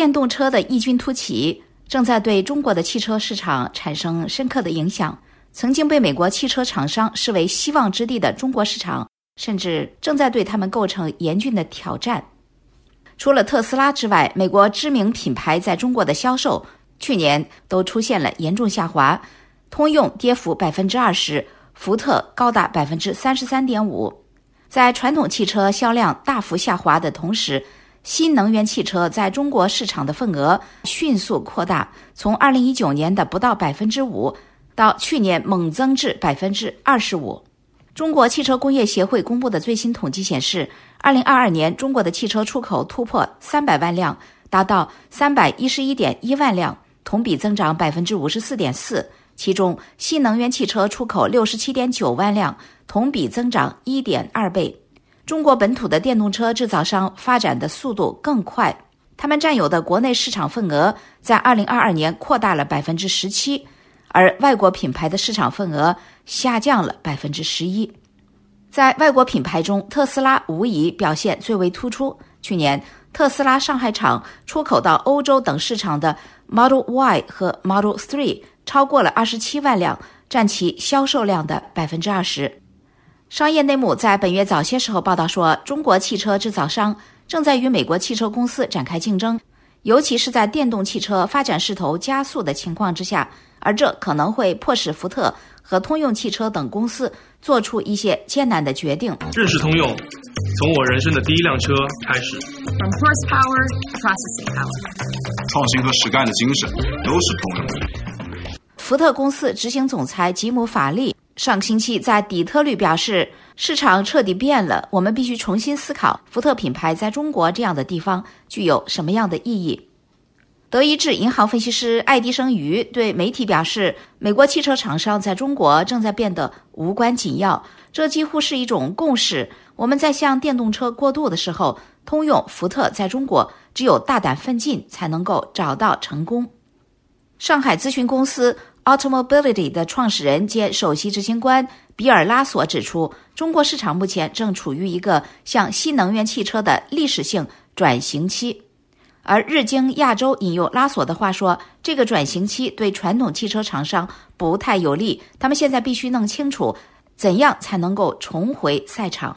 电动车的异军突起正在对中国的汽车市场产生深刻的影响。曾经被美国汽车厂商视为希望之地的中国市场，甚至正在对他们构成严峻的挑战。除了特斯拉之外，美国知名品牌在中国的销售去年都出现了严重下滑。通用跌幅百分之二十，福特高达百分之三十三点五。在传统汽车销量大幅下滑的同时，新能源汽车在中国市场的份额迅速扩大，从二零一九年的不到百分之五，到去年猛增至百分之二十五。中国汽车工业协会公布的最新统计显示，二零二二年中国的汽车出口突破三百万辆，达到三百一十一点一万辆，同比增长百分之五十四点四。其中，新能源汽车出口六十七点九万辆，同比增长一点二倍。中国本土的电动车制造商发展的速度更快，他们占有的国内市场份额在二零二二年扩大了百分之十七，而外国品牌的市场份额下降了百分之十一。在外国品牌中，特斯拉无疑表现最为突出。去年，特斯拉上海厂出口到欧洲等市场的 Model Y 和 Model Three 超过了二十七万辆，占其销售量的百分之二十。商业内幕在本月早些时候报道说，中国汽车制造商正在与美国汽车公司展开竞争，尤其是在电动汽车发展势头加速的情况之下，而这可能会迫使福特和通用汽车等公司做出一些艰难的决定。认识通用，从我人生的第一辆车开始。从 horsepower processing power，创新和实干的精神都是通用的。福特公司执行总裁吉姆·法利。上星期在底特律表示，市场彻底变了，我们必须重新思考福特品牌在中国这样的地方具有什么样的意义。德意志银行分析师爱迪生于对媒体表示，美国汽车厂商在中国正在变得无关紧要，这几乎是一种共识。我们在向电动车过渡的时候，通用、福特在中国只有大胆奋进才能够找到成功。上海咨询公司。Automobility 的创始人兼首席执行官比尔·拉索指出，中国市场目前正处于一个向新能源汽车的历史性转型期。而日经亚洲引用拉索的话说：“这个转型期对传统汽车厂商不太有利，他们现在必须弄清楚怎样才能够重回赛场。”